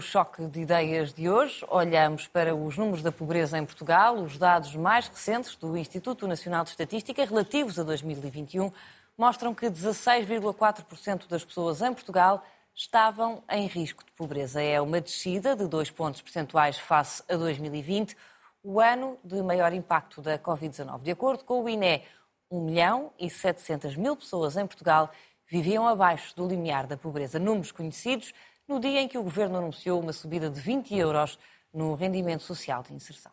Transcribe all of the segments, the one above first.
No choque de ideias de hoje, olhamos para os números da pobreza em Portugal, os dados mais recentes do Instituto Nacional de Estatística, relativos a 2021, mostram que 16,4% das pessoas em Portugal estavam em risco de pobreza. É uma descida de dois pontos percentuais face a 2020, o ano de maior impacto da Covid-19. De acordo com o INE, 1 milhão e 700 mil pessoas em Portugal viviam abaixo do limiar da pobreza. Números conhecidos no dia em que o Governo anunciou uma subida de 20 euros no rendimento social de inserção.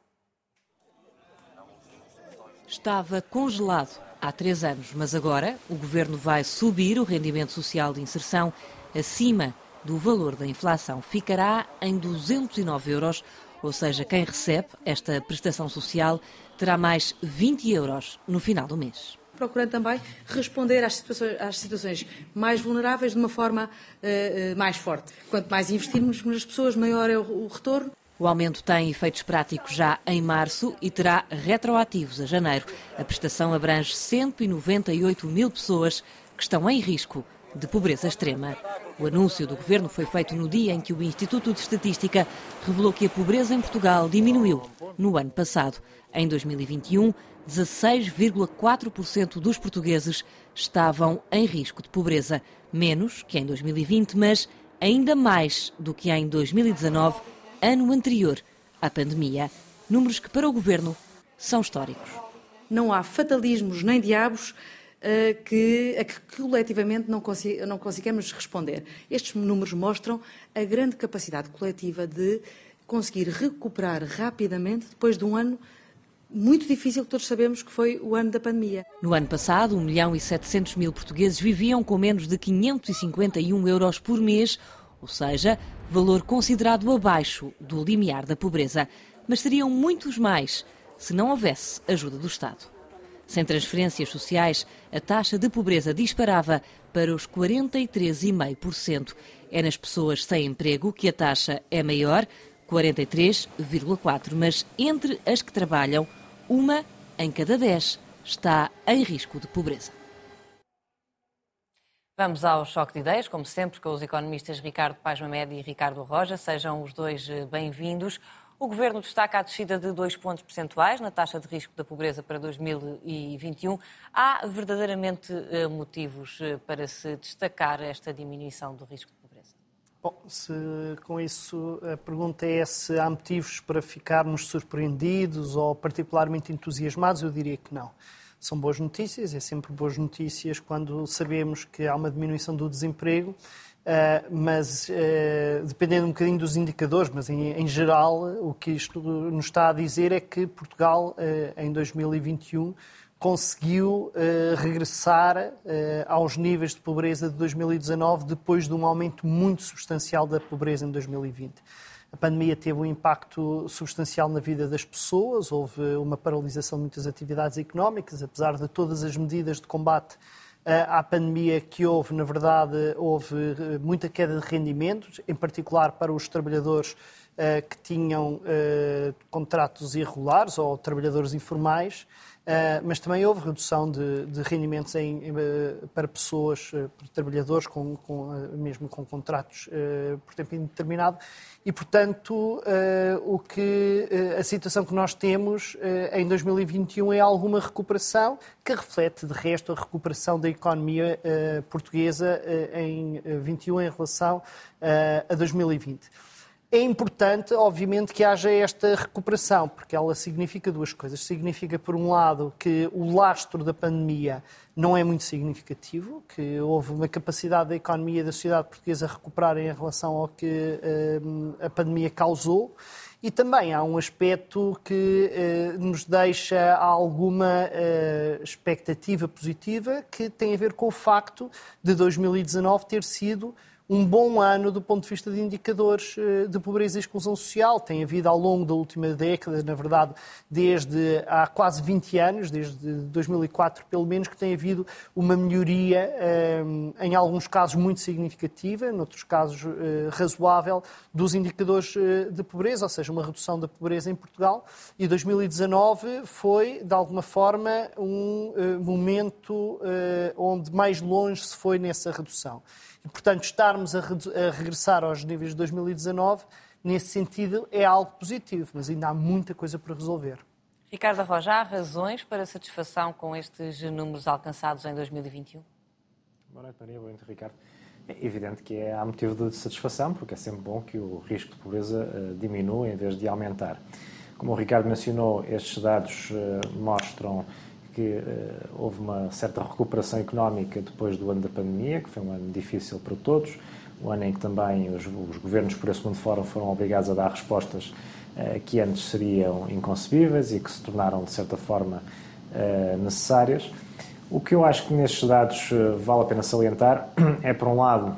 Estava congelado há três anos, mas agora o Governo vai subir o rendimento social de inserção acima do valor da inflação. Ficará em 209 euros, ou seja, quem recebe esta prestação social terá mais 20 euros no final do mês procurando também responder às situações, às situações mais vulneráveis de uma forma uh, mais forte. Quanto mais investirmos nas pessoas, maior é o, o retorno. O aumento tem efeitos práticos já em março e terá retroativos a janeiro. A prestação abrange 198 mil pessoas que estão em risco de pobreza extrema. O anúncio do governo foi feito no dia em que o Instituto de Estatística revelou que a pobreza em Portugal diminuiu no ano passado. Em 2021, 16,4% dos portugueses estavam em risco de pobreza, menos que em 2020, mas ainda mais do que em 2019, ano anterior à pandemia. Números que, para o governo, são históricos. Não há fatalismos nem diabos uh, que, a que coletivamente não, consi não consigamos responder. Estes números mostram a grande capacidade coletiva de conseguir recuperar rapidamente depois de um ano muito difícil que todos sabemos que foi o ano da pandemia. No ano passado, 1 milhão e 700 mil portugueses viviam com menos de 551 euros por mês, ou seja, valor considerado abaixo do limiar da pobreza. Mas seriam muitos mais se não houvesse ajuda do Estado. Sem transferências sociais, a taxa de pobreza disparava para os 43,5%. É nas pessoas sem emprego que a taxa é maior, 43,4%, mas entre as que trabalham, uma em cada dez está em risco de pobreza. Vamos ao choque de ideias, como sempre, com os economistas Ricardo Paz Mamed e Ricardo Roja. Sejam os dois eh, bem-vindos. O Governo destaca a descida de dois pontos percentuais na taxa de risco da pobreza para 2021. Há verdadeiramente eh, motivos eh, para se destacar esta diminuição do risco Bom, se com isso a pergunta é se há motivos para ficarmos surpreendidos ou particularmente entusiasmados, eu diria que não. São boas notícias, é sempre boas notícias quando sabemos que há uma diminuição do desemprego, eh, mas eh, dependendo um bocadinho dos indicadores, mas em geral o que isto nos está a dizer é que Portugal eh, em 2021 conseguiu uh, regressar uh, aos níveis de pobreza de 2019 depois de um aumento muito substancial da pobreza em 2020. A pandemia teve um impacto substancial na vida das pessoas, houve uma paralisação de muitas atividades económicas, apesar de todas as medidas de combate uh, à pandemia que houve, na verdade, houve muita queda de rendimentos, em particular para os trabalhadores que tinham contratos irregulares ou trabalhadores informais. Uh, mas também houve redução de, rendimentos para pessoas, para trabalhadores, com, mesmo com contratos por tempo indeterminado. E, portanto, o que, a situação que nós temos em 2021 é alguma recuperação, que reflete, de resto, a recuperação da economia portuguesa em 21 em relação a 2020. É importante, obviamente, que haja esta recuperação, porque ela significa duas coisas. Significa, por um lado, que o lastro da pandemia não é muito significativo, que houve uma capacidade da economia e da sociedade portuguesa recuperar em relação ao que uh, a pandemia causou. E também há um aspecto que uh, nos deixa alguma uh, expectativa positiva, que tem a ver com o facto de 2019 ter sido um bom ano do ponto de vista de indicadores eh, de pobreza e exclusão social. Tem havido ao longo da última década, na verdade, desde há quase 20 anos, desde 2004 pelo menos, que tem havido uma melhoria, eh, em alguns casos muito significativa, em outros casos eh, razoável, dos indicadores de pobreza, ou seja, uma redução da pobreza em Portugal. E 2019 foi, de alguma forma, um momento onde mais longe se foi nessa redução. E, portanto, estar começarmos a, a regressar aos níveis de 2019, nesse sentido, é algo positivo, mas ainda há muita coisa para resolver. Ricardo Roja, há razões para satisfação com estes números alcançados em 2021? Boa noite, Maria. Boa noite, Ricardo. É evidente que é, há motivo de satisfação, porque é sempre bom que o risco de pobreza uh, diminua em vez de aumentar. Como o Ricardo mencionou, estes dados uh, mostram que uh, houve uma certa recuperação económica depois do ano da pandemia, que foi um ano difícil para todos, um ano em que também os, os governos por esse mundo fora foram obrigados a dar respostas uh, que antes seriam inconcebíveis e que se tornaram, de certa forma, uh, necessárias. O que eu acho que nestes dados vale a pena salientar é, por um lado,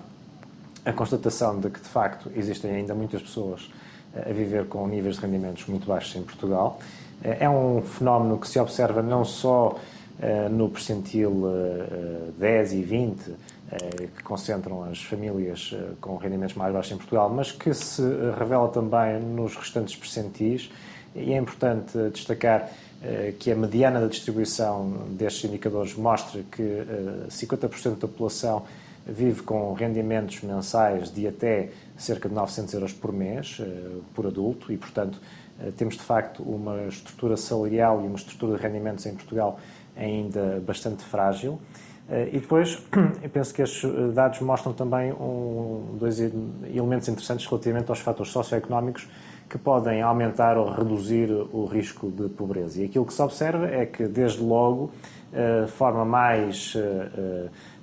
a constatação de que, de facto, existem ainda muitas pessoas a viver com níveis de rendimentos muito baixos em Portugal é um fenómeno que se observa não só uh, no percentil uh, 10 e 20, uh, que concentram as famílias com rendimentos mais baixos em Portugal, mas que se revela também nos restantes percentis. E é importante destacar que a mediana da distribuição destes indicadores mostra que 50% da população vive com rendimentos mensais de até cerca de 900 euros por mês, por adulto, e, portanto, eh, temos de facto uma estrutura salarial e uma estrutura de rendimentos em Portugal ainda bastante frágil. Eh, e depois, eu penso que estes eh, dados mostram também um, dois elementos interessantes relativamente aos fatores socioeconómicos que podem aumentar ou reduzir o risco de pobreza. E aquilo que se observa é que, desde logo, a forma mais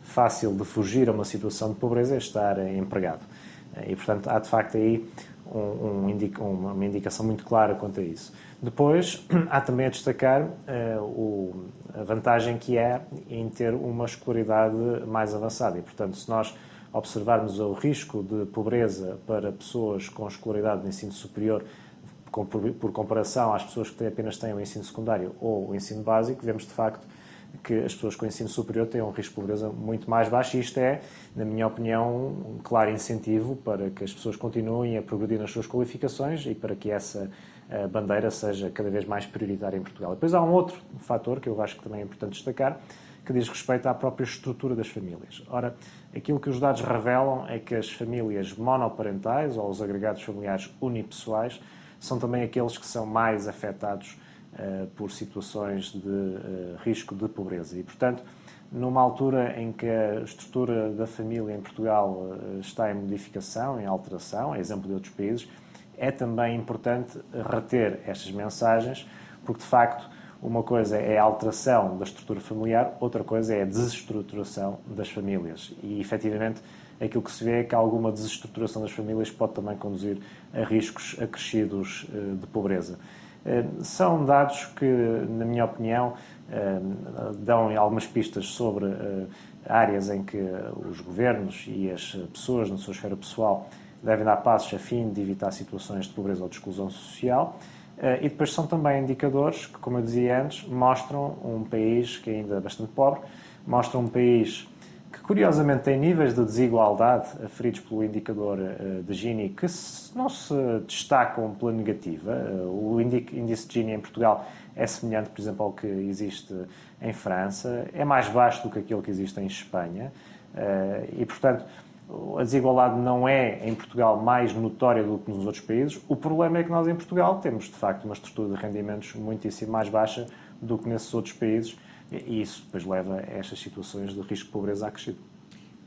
fácil de fugir a uma situação de pobreza é estar empregado. E, portanto, há de facto aí um, indica, uma indicação muito clara quanto a isso. Depois, há também a destacar uh, o, a vantagem que é em ter uma escolaridade mais avançada. E, portanto, se nós observarmos o risco de pobreza para pessoas com escolaridade de ensino superior, com, por, por, comparação às pessoas que apenas têm o ensino secundário ou o ensino básico, vemos de facto que as pessoas com ensino superior têm um risco de pobreza muito mais baixo e isto é, na minha opinião, um claro incentivo para que as pessoas continuem a progredir nas suas qualificações e para que essa eh, bandeira seja cada vez mais prioritária em Portugal. Depois há um outro fator que eu acho que também é importante destacar, que diz respeito à própria estrutura das famílias. Ora, aquilo que os dados revelam é que as famílias monoparentais ou os agregados familiares unipessoais são também aqueles que são mais afetados por situações de uh, risco de pobreza. E, portanto, numa altura em que a estrutura da família em Portugal uh, está em modificação, em alteração, a exemplo de outros países, é também importante reter estas mensagens, porque de facto uma coisa é a alteração da estrutura familiar, outra coisa é a desestruturação das famílias. E efetivamente aquilo que se vê é que alguma desestruturação das famílias pode também conduzir a riscos acrescidos de pobreza. Eh, são dados que, na minha opinião, eh, dão algumas pistas sobre eh, áreas em que os governos e as pessoas, na sua esfera pessoal, devem dar passos a fim de evitar situações de pobreza ou de exclusão social. E depois são também indicadores que, como eu dizia antes, mostram um país que ainda é bastante pobre, mostram um país curiosamente tem níveis de desigualdade aferidos pelo indicador eh, de Gini que não se destacam pela negativa. Eh, o índice de Gini em Portugal é semelhante, por exemplo, ao que existe em França, é mais baixo do que aquele que existe em Espanha eh, e, portanto, a desigualdade não é em Portugal mais notória do que nos outros países. O problema é que nós em Portugal temos, de facto, uma estrutura de rendimentos muitíssimo mais baixa do que nesses outros países e isso depois leva a estas situações de risco de pobreza acrescido.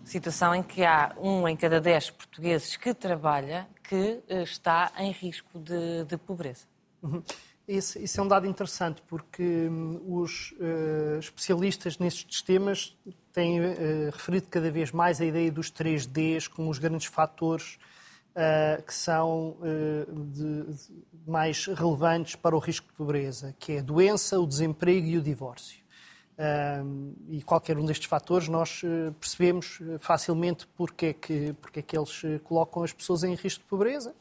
Situação em que há um em cada dez portugueses que trabalha que eh, está em risco de, de pobreza. Uhum. Isso, isso, é um dado interessante, porque hum, os uh, especialistas nestes temas têm uh, referido cada vez mais a ideia dos 3Ds como os grandes fatores uh, que são de, de mais relevantes para o risco de pobreza, que é a doença, o desemprego e o divórcio e qualquer um destes fatores nós eh, percebemos eh, facilmente porque é, que, porque é que eles eh, colocam as pessoas em risco de pobreza.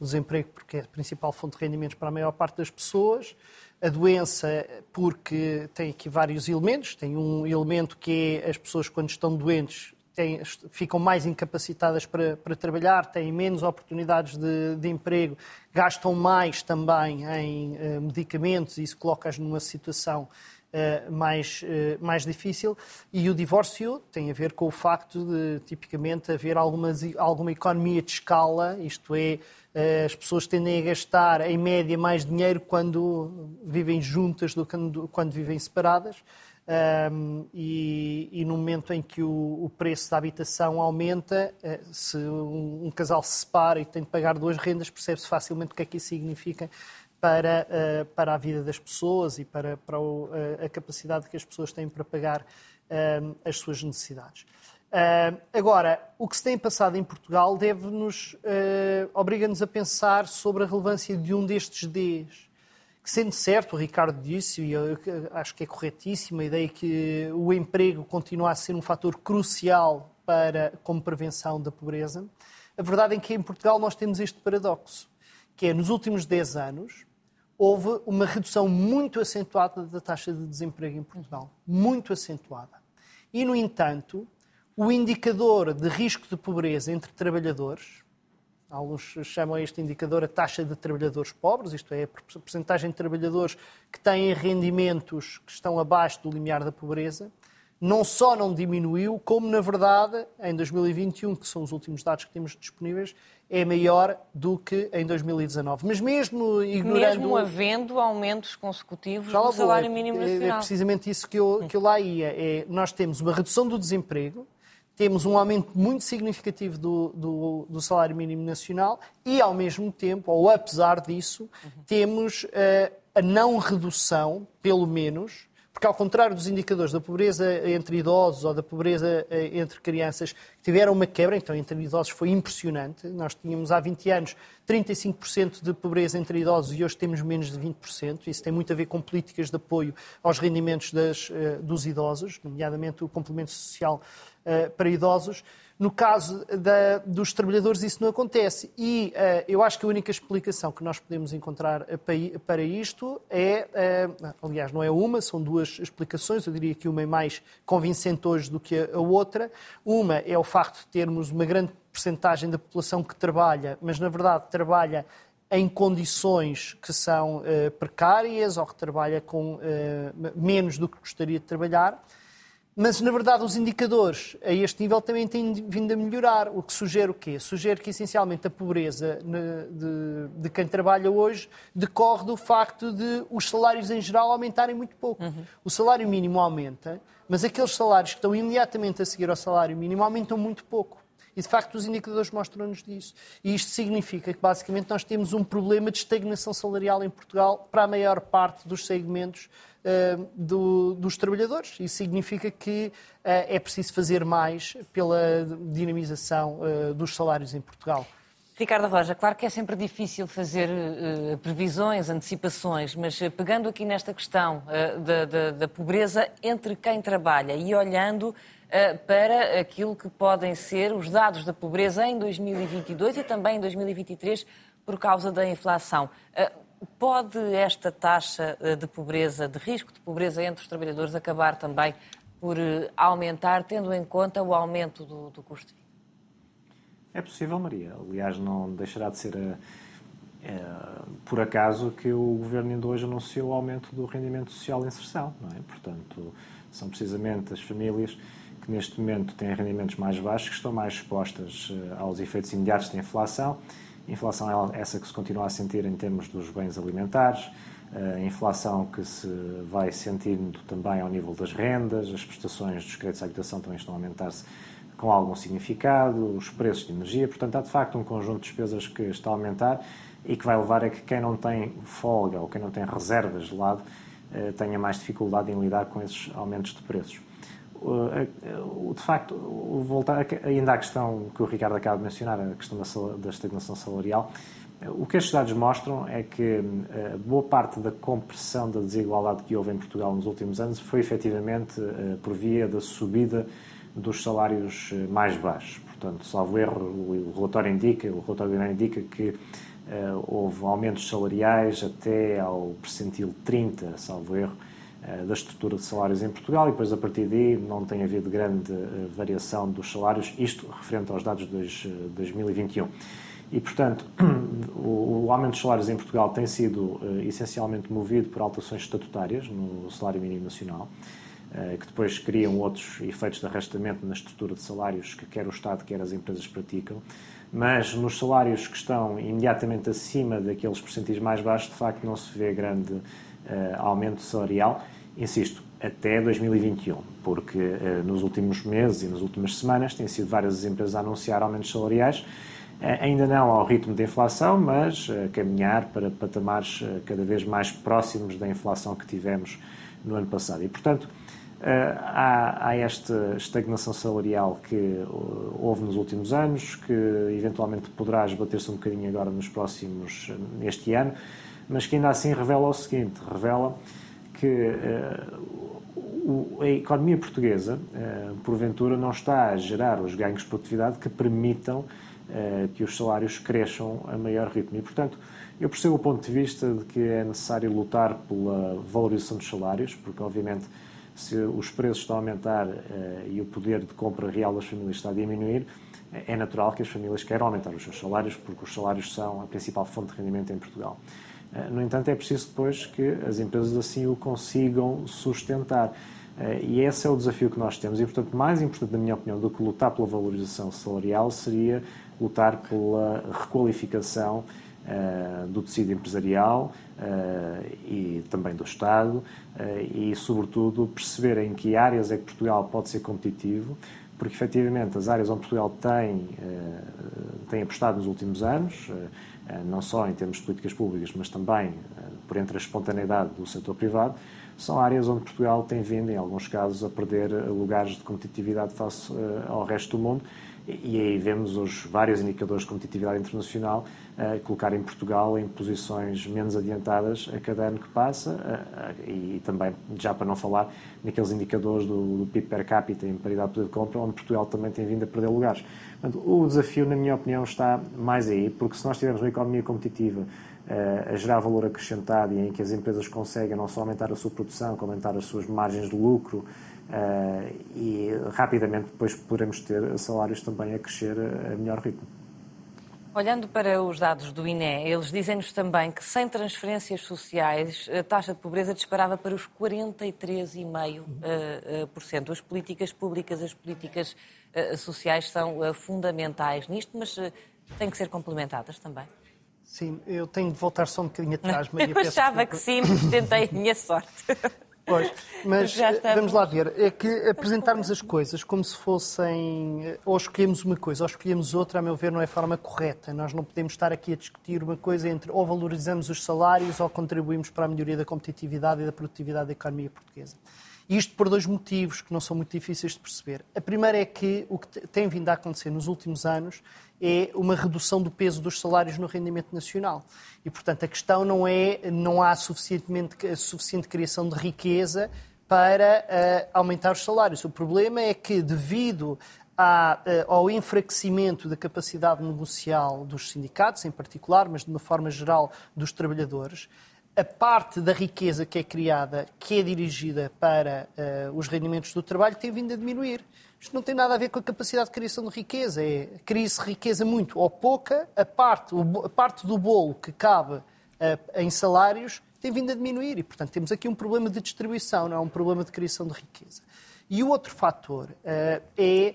O desemprego, porque é a principal fonte de rendimentos para a maior parte das pessoas. A doença, porque tem aqui vários elementos. Tem um elemento que é as pessoas, quando estão doentes, têm, ficam mais incapacitadas para, para, trabalhar, têm menos oportunidades de, de emprego, gastam mais também em medicamentos e isso coloca-as numa situação mais, uh, mais difícil. E o divórcio tem a ver com o facto de, tipicamente, haver algumas, alguma economia de escala, isto é, uh, as pessoas tendem a gastar, em média, mais dinheiro quando vivem juntas do que quando vivem separadas. Um, e, e, no momento em que o, o, preço da habitação aumenta, se um, um, casal se separa e tem de pagar duas rendas, percebe-se facilmente o que é que isso significa para, uh, para a vida das pessoas e para, para o, uh, a capacidade que as pessoas têm para pagar uh, as suas necessidades. agora, o que se tem passado em Portugal deve-nos, obriga-nos a pensar sobre a relevância de um destes Ds. Que, sendo certo, o Ricardo disse, e eu acho que é corretíssima a ideia que o emprego continua a ser um fator crucial para, como prevenção da pobreza, a verdade é que em Portugal nós temos este paradoxo, que é nos últimos 10 anos, houve uma redução muito acentuada da taxa de desemprego em Portugal. Muito acentuada. E, no entanto, o indicador de risco de pobreza entre trabalhadores, alguns chamam este indicador a taxa de trabalhadores pobres, isto é, a porcentagem de trabalhadores que têm rendimentos que estão abaixo do limiar da pobreza, não só não diminuiu, como, na verdade, em 2021, que são os últimos dados que temos disponíveis, é maior do que em 2019. Mas mesmo ignorando... Mesmo havendo aumentos consecutivos do salário é, mínimo é nacional. É precisamente isso que eu, que eu lá ia. É, nós temos uma redução do desemprego, temos um aumento muito significativo do, do, do, salário mínimo nacional e, ao mesmo tempo, ou apesar disso, temos uh, a não redução, pelo menos, porque, ao contrário dos indicadores da pobreza entre idosos ou da pobreza eh, entre crianças, tiveram uma quebra, então entre idosos foi impressionante. Nós tínhamos há 20 anos 35% de pobreza entre idosos e hoje temos menos de 20%. Isso tem muito a ver com políticas de apoio aos rendimentos das, eh, dos idosos, nomeadamente o complemento social eh, para idosos. No caso da, dos trabalhadores, isso não acontece. E uh, eu acho que a única explicação que nós podemos encontrar para isto é, uh, aliás, não é uma, são duas explicações. Eu diria que uma é mais convincente hoje do que a outra. Uma é o facto de termos uma grande percentagem da população que trabalha, mas na verdade trabalha em condições que são uh, precárias ou que trabalha com menos do que gostaria de trabalhar. Mas, na verdade, os indicadores a este nível também têm vindo a melhorar, o que sugere o quê? Sugere que, essencialmente, a pobreza de, de quem trabalha hoje decorre do facto de os salários em geral aumentarem muito pouco. Uhum. O salário mínimo aumenta, mas aqueles salários que estão imediatamente a seguir ao salário mínimo aumentam muito pouco. E, de facto, os indicadores mostram-nos disso. E isto significa que, basicamente, nós temos um problema de estagnação salarial em Portugal para a maior parte dos segmentos uh, do, dos trabalhadores. Isso significa que uh, é preciso fazer mais pela dinamização uh, dos salários em Portugal. Ricardo Roja, claro que é sempre difícil fazer uh, previsões, antecipações, mas uh, pegando aqui nesta questão uh, da, da, da, pobreza entre quem trabalha e olhando para aquilo que podem ser os dados da pobreza em 2022 e também em 2023 por causa da inflação. Pode esta taxa eh, de pobreza, de risco de pobreza entre os trabalhadores, acabar também por eh, aumentar, tendo em conta o aumento do, do custo de vida? É possível, Maria. Aliás, não deixará de ser é, por acaso que o Governo ainda hoje anunciou o aumento do rendimento social de inserção. Não é? Portanto, são precisamente as famílias que neste momento têm rendimentos mais baixos que estão mais expostas aos efeitos imediatos da inflação inflação é essa que se continua a sentir em termos dos bens alimentares, a inflação que se vai sentindo também ao nível das rendas, as prestações dos créditos à habitação também estão a aumentar-se com algum significado, os preços de energia, portanto há de facto um conjunto de despesas que está a aumentar e que vai levar a que quem não tem folga ou quem não tem reservas de lado eh, tenha mais dificuldade em lidar com esses aumentos de preços. De facto, voltar ainda à questão que o Ricardo acaba de mencionar, a questão da estagnação salarial, o que estes dados mostram é que eh, boa parte da compressão da desigualdade que houve em Portugal nos últimos anos foi efetivamente eh, por via da subida dos salários eh, mais baixos. Portanto, salvo erro, o relatório indica, o relatório indica que houve aumentos salariais até ao percentil 30, salvo erro, eh, da estrutura de salários em Portugal e depois a partir daí não tem havido grande eh, variação dos salários, isto referente aos dados de 2021. E, portanto, o, o aumento dos salários em Portugal tem sido uh, essencialmente movido por alterações estatutárias no salário mínimo nacional, uh, que depois criam outros efeitos de arrastamento na estrutura de salários que quer o Estado, quer as empresas praticam. Mas nos salários que estão imediatamente acima daqueles percentis mais baixos, de facto, não se vê grande uh, aumento salarial. Insisto, até 2021, porque nos últimos meses e nas últimas semanas têm sido várias as empresas a anunciar aumentos salariais eh, ainda não ao ritmo da inflação, mas eh, caminhar para patamares eh, cada vez mais próximos da inflação que tivemos no ano passado. E, portanto, há, há esta estagnação salarial que houve nos últimos anos, que eventualmente poderá esbater-se um bocadinho agora nos próximos, neste ano, mas que ainda assim revela o seguinte, revela que a economia portuguesa, porventura, não está a gerar os ganhos de produtividade que permitam eh, que os salários cresçam a maior ritmo. E, portanto, eu percebo o ponto de vista de que é necessário lutar pela valorização dos salários, porque, obviamente, se os preços estão a aumentar eh, e o poder de compra real das famílias está a diminuir, é natural que as famílias queiram aumentar os seus salários, porque os salários são a principal fonte de rendimento em Portugal. Eh, no entanto, é preciso depois que as empresas assim o consigam sustentar. E esse é o desafio que nós temos. E, portanto, mais importante, na minha opinião, do que lutar pela valorização salarial seria lutar pela requalificação uh, do tecido empresarial uh, e também do Estado uh, e, sobretudo, perceber em que áreas é que Portugal pode ser competitivo, porque efetivamente as áreas onde Portugal tem, tem apostado nos últimos anos, não só em termos de políticas públicas, mas também por entre a espontaneidade do setor privado, são áreas onde Portugal tem vindo, em alguns casos, a perder lugares de competitividade face ao resto do mundo e aí vemos os vários indicadores de competitividade internacional uh, Portugal em posições menos adiantadas a cada ano que passa uh, uh, e também, já para não falar, naqueles indicadores do, do PIB per capita em paridade de poder de compra, onde Portugal também tem vindo a perder lugares. Portanto, o desafio, na minha opinião, está mais aí, porque se nós tivermos uma economia competitiva a gerar valor acrescentado e em que as empresas conseguem não só aumentar a sua produção, como aumentar as suas margens de lucro, e rapidamente depois poderemos ter salários também a crescer a melhor ritmo. Olhando para os dados do INE, eles dizem-nos também que sem transferências sociais a taxa de pobreza disparava para os 43,5%. Uh, as políticas públicas, as políticas uh, sociais são fundamentais nisto, mas têm que ser complementadas também. Sim, eu tenho de voltar só um bocadinho atrás, Maria. Eu achava que sim, mas tentei a minha sorte. Pois, mas eh, vamos lá ver. É que apresentarmos as coisas como se fossem. Eh, ou escolhemos uma coisa ou escolhemos outra, a meu ver, não é a forma correta. Nós não podemos estar aqui a discutir uma coisa entre ou valorizamos os salários ou contribuímos para a melhoria da competitividade e da produtividade da economia portuguesa. Isto por dois motivos que não são muito difíceis de perceber. A primeira é que o que tem vindo a acontecer nos últimos anos é uma redução do peso dos salários no rendimento nacional. E, portanto, a questão não é não há suficientemente, suficiente criação de riqueza para uh, aumentar os salários. O problema é que, devido à, uh, ao enfraquecimento da capacidade negocial dos sindicatos, em particular, mas de uma forma geral dos trabalhadores, a parte da riqueza que é criada, que é dirigida para uh, os rendimentos do trabalho, tem vindo a diminuir. Isto não tem nada a ver com a capacidade de criação de riqueza. É cria-se riqueza muito ou pouca, a parte, a parte do bolo que cabe uh, em salários tem vindo a diminuir. E, portanto, temos aqui um problema de distribuição, não é um problema de criação de riqueza. E o outro fator uh, é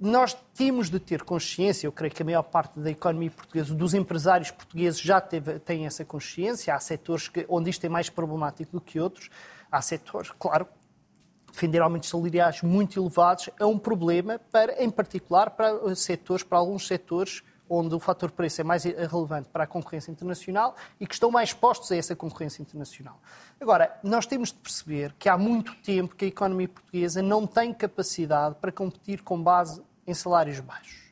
nós temos de ter consciência, eu creio que a maior parte da economia portuguesa, dos empresários portugueses já teve, essa consciência. Há setores que, onde isto é mais problemático do que outros. Há setores, claro, defender aumentos salariais muito elevados é um problema, para, em particular para setores, para alguns setores onde o fator preço é mais relevante para a concorrência internacional e que estão mais expostos a essa concorrência internacional. Agora, nós temos de perceber que há muito tempo que a economia portuguesa não tem capacidade para competir com base em salários baixos.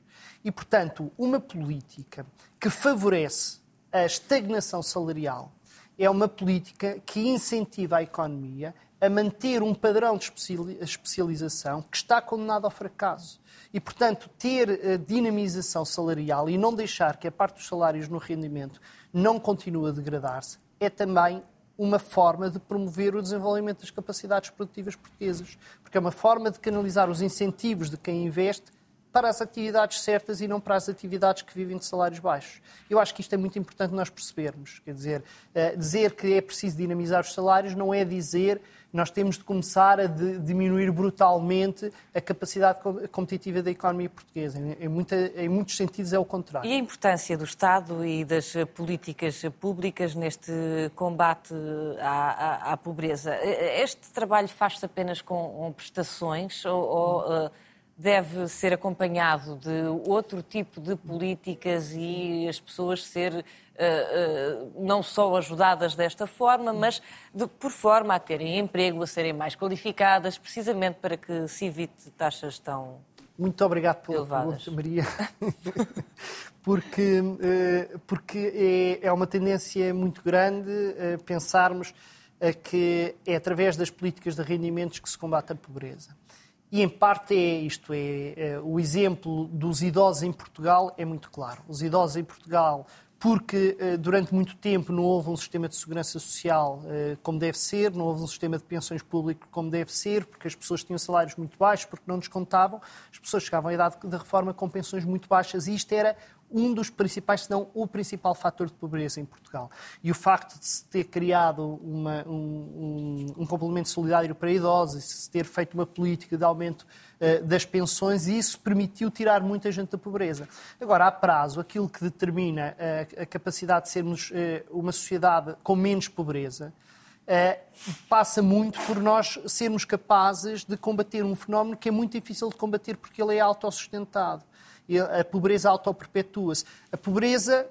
E, portanto, uma política que favorece a estagnação salarial é uma política que incentiva a economia a manter um padrão de especialização que está condenado ao fracasso. E, portanto, ter a dinamização salarial e não deixar que a parte dos salários no rendimento não continue a degradar-se é também uma forma de promover o desenvolvimento das capacidades produtivas portuguesas, porque é uma forma de canalizar os incentivos de quem investe para as atividades certas e não para as atividades que vivem de salários baixos. Eu acho que isto é muito importante nós percebermos. Quer dizer, uh, dizer que é preciso dinamizar os salários não é dizer nós temos de começar a de, diminuir brutalmente a capacidade competitiva da economia portuguesa. Em, muita, em, muitos sentidos é o contrário. E a importância do Estado e das políticas públicas neste combate à, à, à pobreza? Este trabalho faz-se apenas com prestações ou, ou deve ser acompanhado de outro tipo de políticas e as pessoas ser não só ajudadas desta forma, mas de, por forma a terem emprego, a serem mais qualificadas, precisamente para que se evite taxas tão muito obrigado pela elevadas. pergunta, Maria. porque uh, porque é, é uma tendência muito grande pensarmos que é através das políticas de rendimentos que se combate a pobreza. E em parte é isto, é, é, o exemplo dos idosos em Portugal é muito claro. Os idosos em Portugal, porque eh, durante muito tempo não houve um sistema de segurança social eh, como deve ser, não houve um sistema de pensões público como deve ser, porque as pessoas tinham salários muito baixos, porque não descontavam, as pessoas chegavam à idade da reforma com pensões muito baixas e isto era um dos principais, se não o principal fator de pobreza em Portugal. E o facto de se ter criado uma, um, um, um, complemento solidário para idosos, se ter feito uma política de aumento uh, das pensões, isso permitiu tirar muita gente da pobreza. Agora, a prazo, aquilo que determina a, a capacidade de sermos uh, uma sociedade com menos pobreza, Uh, passa muito por nós sermos capazes de combater um fenómeno que é muito difícil de combater porque ele é autossustentado a pobreza autoperpetua-se. A pobreza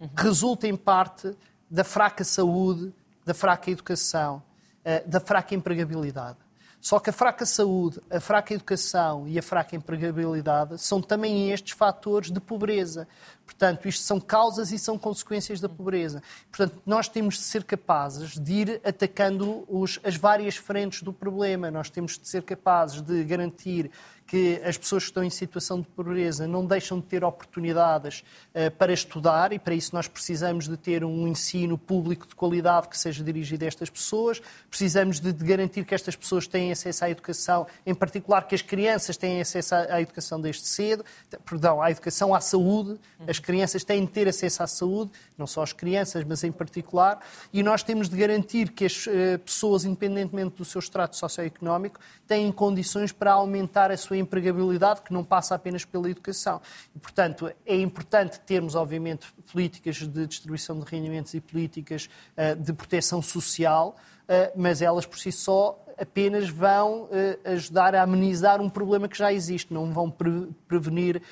uhum. resulta, em parte, da fraca saúde, da fraca educação, eh, da fraca empregabilidade. Só que a fraca saúde, a fraca educação e a fraca empregabilidade são também estes fatores de pobreza. Portanto, isto são causas e são consequências da pobreza. Portanto, nós temos de ser capazes de ir atacando os, as várias frentes do problema. Nós temos de ser capazes de garantir que as pessoas que estão em situação de pobreza não deixam de ter oportunidades uh, para estudar e para isso nós precisamos de ter um ensino público de qualidade que seja dirigido a estas pessoas, precisamos de, de garantir que estas pessoas têm acesso à educação, em particular que as crianças têm acesso à, à educação desde cedo, perdão, à educação, à saúde, as crianças têm de ter acesso à saúde, não só as crianças, mas em particular, e nós temos de garantir que as uh, pessoas, independentemente do seu extrato socioeconómico, têm condições para aumentar a sua empregabilidade, que não passa apenas pela educação. E, portanto, é importante termos, obviamente, políticas de distribuição de rendimentos e políticas uh, de proteção social, uh, mas elas por si só apenas vão ajudar a amenizar um problema que já existe, não vão pre prevenir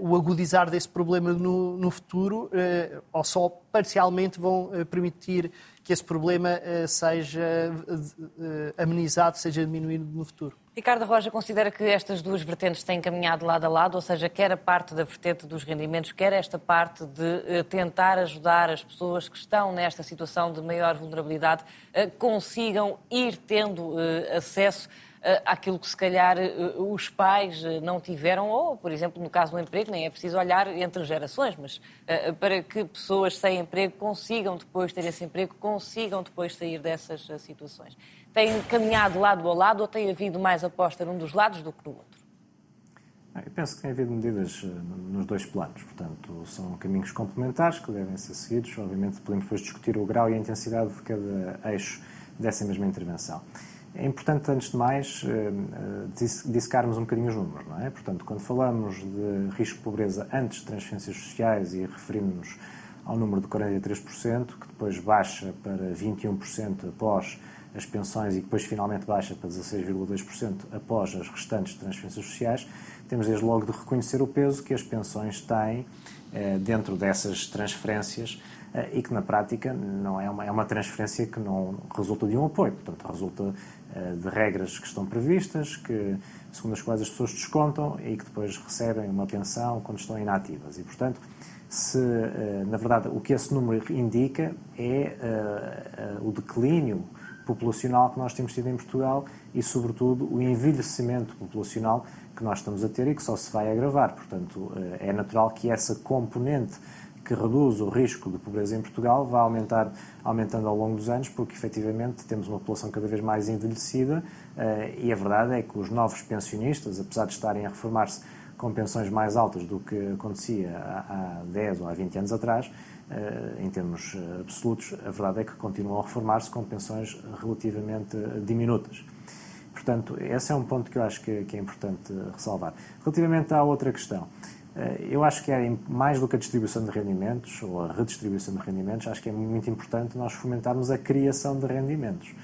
o agudizar desse problema no, no futuro, ou só parcialmente vão permitir que esse problema seja amenizado, seja diminuído no futuro. Ricardo Roja considera que estas duas vertentes têm caminhado lado a lado, ou seja, quer a parte da vertente dos rendimentos, quer esta parte de eh, tentar ajudar as pessoas que estão nesta situação de maior vulnerabilidade consigam ir tendo eh, acesso eh, àquilo que se calhar os pais não tiveram, ou, por exemplo, no caso do emprego, nem é preciso olhar entre gerações, mas para que pessoas sem emprego consigam depois ter esse emprego, consigam depois sair dessas situações tem caminhado lado a lado ou tem havido mais aposta num dos lados do que no outro? Eu penso que tem havido medidas eh, nos dois planos, portanto, são caminhos complementares que devem ser seguidos. Obviamente, podemos depois discutir o grau e a intensidade de cada eixo dessa mesma intervenção. É importante, antes de mais, eh, dissecarmos um bocadinho os números, não é? Portanto, quando falamos de risco de pobreza antes de transferências sociais e referimos-nos ao número de 43%, que depois baixa para 21% após as pensões e depois finalmente baixa para 16,2% após as restantes transferências sociais, temos desde logo de reconhecer o peso que as pensões têm eh, dentro dessas transferências eh, e que na prática não é uma, é uma transferência que não resulta de um apoio, portanto resulta de regras que estão previstas, que, segundo as quais as pessoas descontam e que depois recebem uma pensão quando estão inativas. E, portanto, se, na verdade, o que esse número indica é o declínio populacional que nós temos tido em Portugal e, sobretudo, o envelhecimento populacional que nós estamos a ter e que só se vai agravar. Portanto, eh, é natural que essa componente que reduz o risco de pobreza em Portugal vá aumentar, aumentando ao longo dos anos, porque efetivamente temos uma população cada vez mais envelhecida eh, e a verdade é que os novos pensionistas, apesar de estarem a reformar-se com pensões mais altas do que acontecia há 10 ou há 20 anos atrás, em termos absolutos, a verdade é que continuam a reformar-se com pensões relativamente diminutas. Portanto, esse é um ponto que eu acho que, é importante ressalvar. Relativamente à outra questão, eh, eu acho que é mais do que a distribuição de rendimentos ou a redistribuição de rendimentos, acho que é muito importante nós fomentarmos a criação de rendimentos.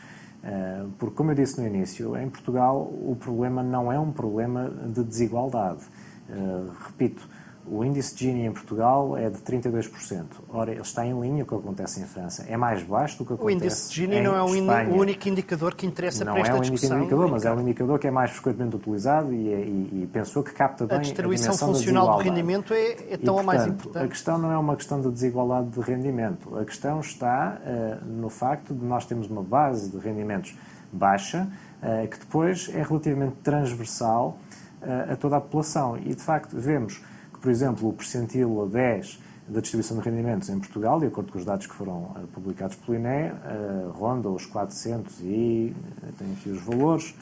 Eh, porque, como eu disse no início, em Portugal o problema não é um problema de desigualdade. Eh, repito, o índice de Gini em Portugal é de 32%. Ora, ele está em linha com o que acontece em França. É mais baixo do que acontece O índice de Gini não é o, único indicador que interessa não para esta discussão. Não é o único indicador, mas é um indicador que é mais frequentemente utilizado e, é, e, e pensou que capta bem a distribuição a funcional do rendimento é, é tão e, portanto, mais importante. A questão não é uma questão de desigualdade de rendimento. A questão está uh, no facto de nós termos uma base de rendimentos baixa, uh, que depois é relativamente transversal uh, a toda a população. E, de facto, vemos por exemplo, o percentil 10 da distribuição de rendimentos em Portugal, de acordo com os dados que foram uh, publicados pelo INE, uh, ronda os 400 e, uh, tenho aqui os valores,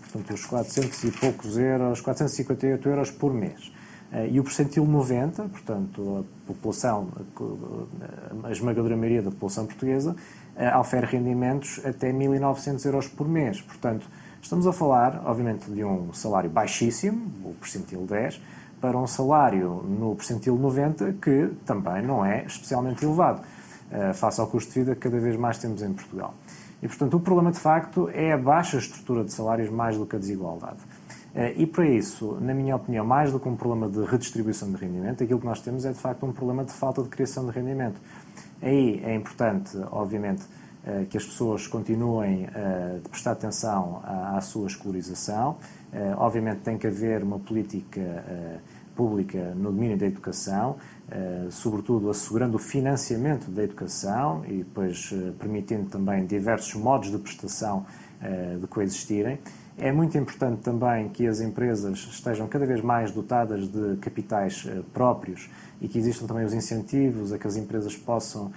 portanto, os 400 e poucos euros, 458 euros por mês. E o percentil 90, portanto, a população, a esmagadora maioria da população portuguesa, ofere rendimentos até 1.900 euros por mês. Portanto, estamos a falar, obviamente, de um salário baixíssimo, o percentil 10, para um salário no percentil 90 que também não é especialmente elevado, uh, face ao custo de vida que cada vez mais temos em Portugal. E, portanto, o problema de facto é a baixa estrutura de salários mais do que a desigualdade. Uh, e para isso, na minha opinião, mais do que um problema de redistribuição de rendimento, aquilo que nós temos é de facto um problema de falta de criação de rendimento. Aí é importante, obviamente, que as pessoas continuem a prestar atenção à, sua escolarização. Obviamente tem que haver uma política pública no domínio da educação, eh, sobretudo assegurando o financiamento da educação e depois eh, permitindo também diversos modos de prestação eh, de coexistirem. É muito importante também que as empresas estejam cada vez mais dotadas de capitais próprios e que existam também os incentivos a que as empresas possam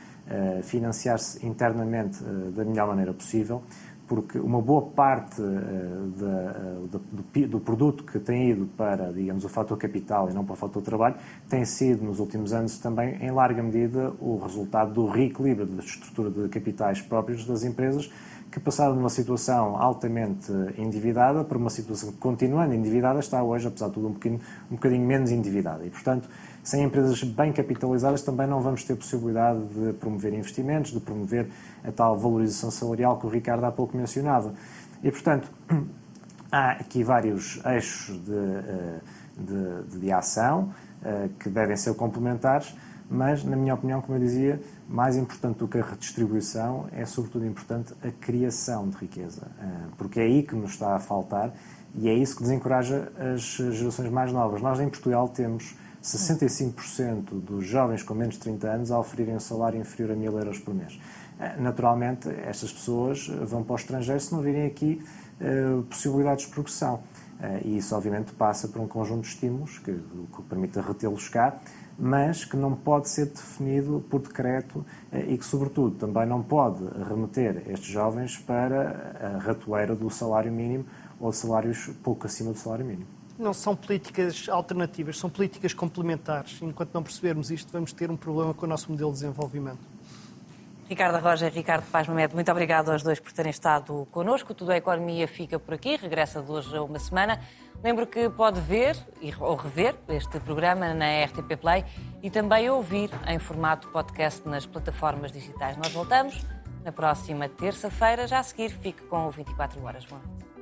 financiar-se internamente da melhor maneira possível porque uma boa parte uh, uh, do, do, produto que tem ido para, digamos, o fator capital e não para o fator trabalho, tem sido, nos últimos anos, também, em larga medida, o resultado do reequilíbrio da estrutura de capitais próprios das empresas, que passaram de uma situação altamente endividada para uma situação que, continuando endividada, está hoje, apesar de tudo, um um bocadinho menos endividada. E, portanto, sem empresas bem capitalizadas também não vamos ter possibilidade de promover investimentos, de promover a tal valorização salarial que o Ricardo há pouco mencionava. E, portanto, há aqui vários eixos de, eh, de, de ação eh, que devem ser complementares, mas, na minha opinião, como eu dizia, mais importante do que a redistribuição é, sobretudo, importante a criação de riqueza, eh, porque é aí que nos está a faltar e é isso que desencoraja as gerações mais novas. Nós, em Portugal, temos 65% dos jovens com menos de 30 anos a oferirem um salário inferior a 1000 euros por mês. Eh, naturalmente, estas pessoas vão para o estrangeiro se não virem aqui uh, possibilidades de progressão. Uh, e isso, obviamente, passa por um conjunto de estímulos que, que permita retê-los cá, mas que não pode ser definido por decreto uh, e que, sobretudo, também não pode remeter estes jovens para a ratoeira do salário mínimo ou salários pouco acima do salário mínimo não são políticas alternativas, são políticas complementares. Enquanto não percebermos isto, vamos ter um problema com o nosso modelo de desenvolvimento. Ricardo Roja e Ricardo Paz Mamed, muito obrigado aos dois por terem estado connosco. Tudo a Economia fica por aqui, regressa de hoje a uma semana. Lembro que pode ver ou rever este programa na RTP Play e também ouvir em formato podcast nas plataformas digitais. Nós voltamos na próxima terça-feira. Já a seguir, fique com o 24 Horas. Boa noite.